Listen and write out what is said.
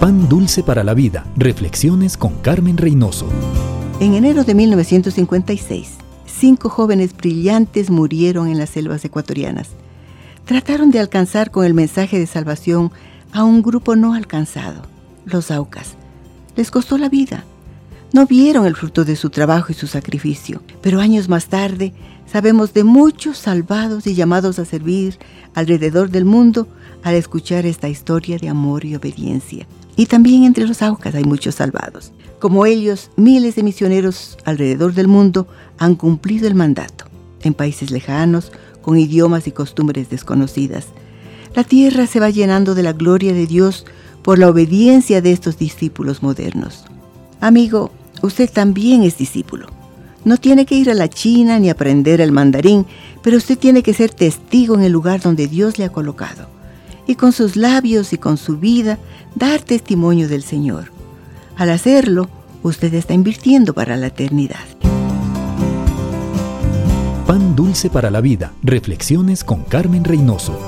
Pan dulce para la vida. Reflexiones con Carmen Reynoso. En enero de 1956, cinco jóvenes brillantes murieron en las selvas ecuatorianas. Trataron de alcanzar con el mensaje de salvación a un grupo no alcanzado, los Aucas. Les costó la vida. No vieron el fruto de su trabajo y su sacrificio, pero años más tarde sabemos de muchos salvados y llamados a servir alrededor del mundo al escuchar esta historia de amor y obediencia. Y también entre los Aucas hay muchos salvados. Como ellos, miles de misioneros alrededor del mundo han cumplido el mandato, en países lejanos, con idiomas y costumbres desconocidas. La tierra se va llenando de la gloria de Dios por la obediencia de estos discípulos modernos. Amigo, usted también es discípulo. No tiene que ir a la China ni aprender el mandarín, pero usted tiene que ser testigo en el lugar donde Dios le ha colocado. Y con sus labios y con su vida dar testimonio del Señor. Al hacerlo, usted está invirtiendo para la eternidad. Pan dulce para la vida. Reflexiones con Carmen Reynoso.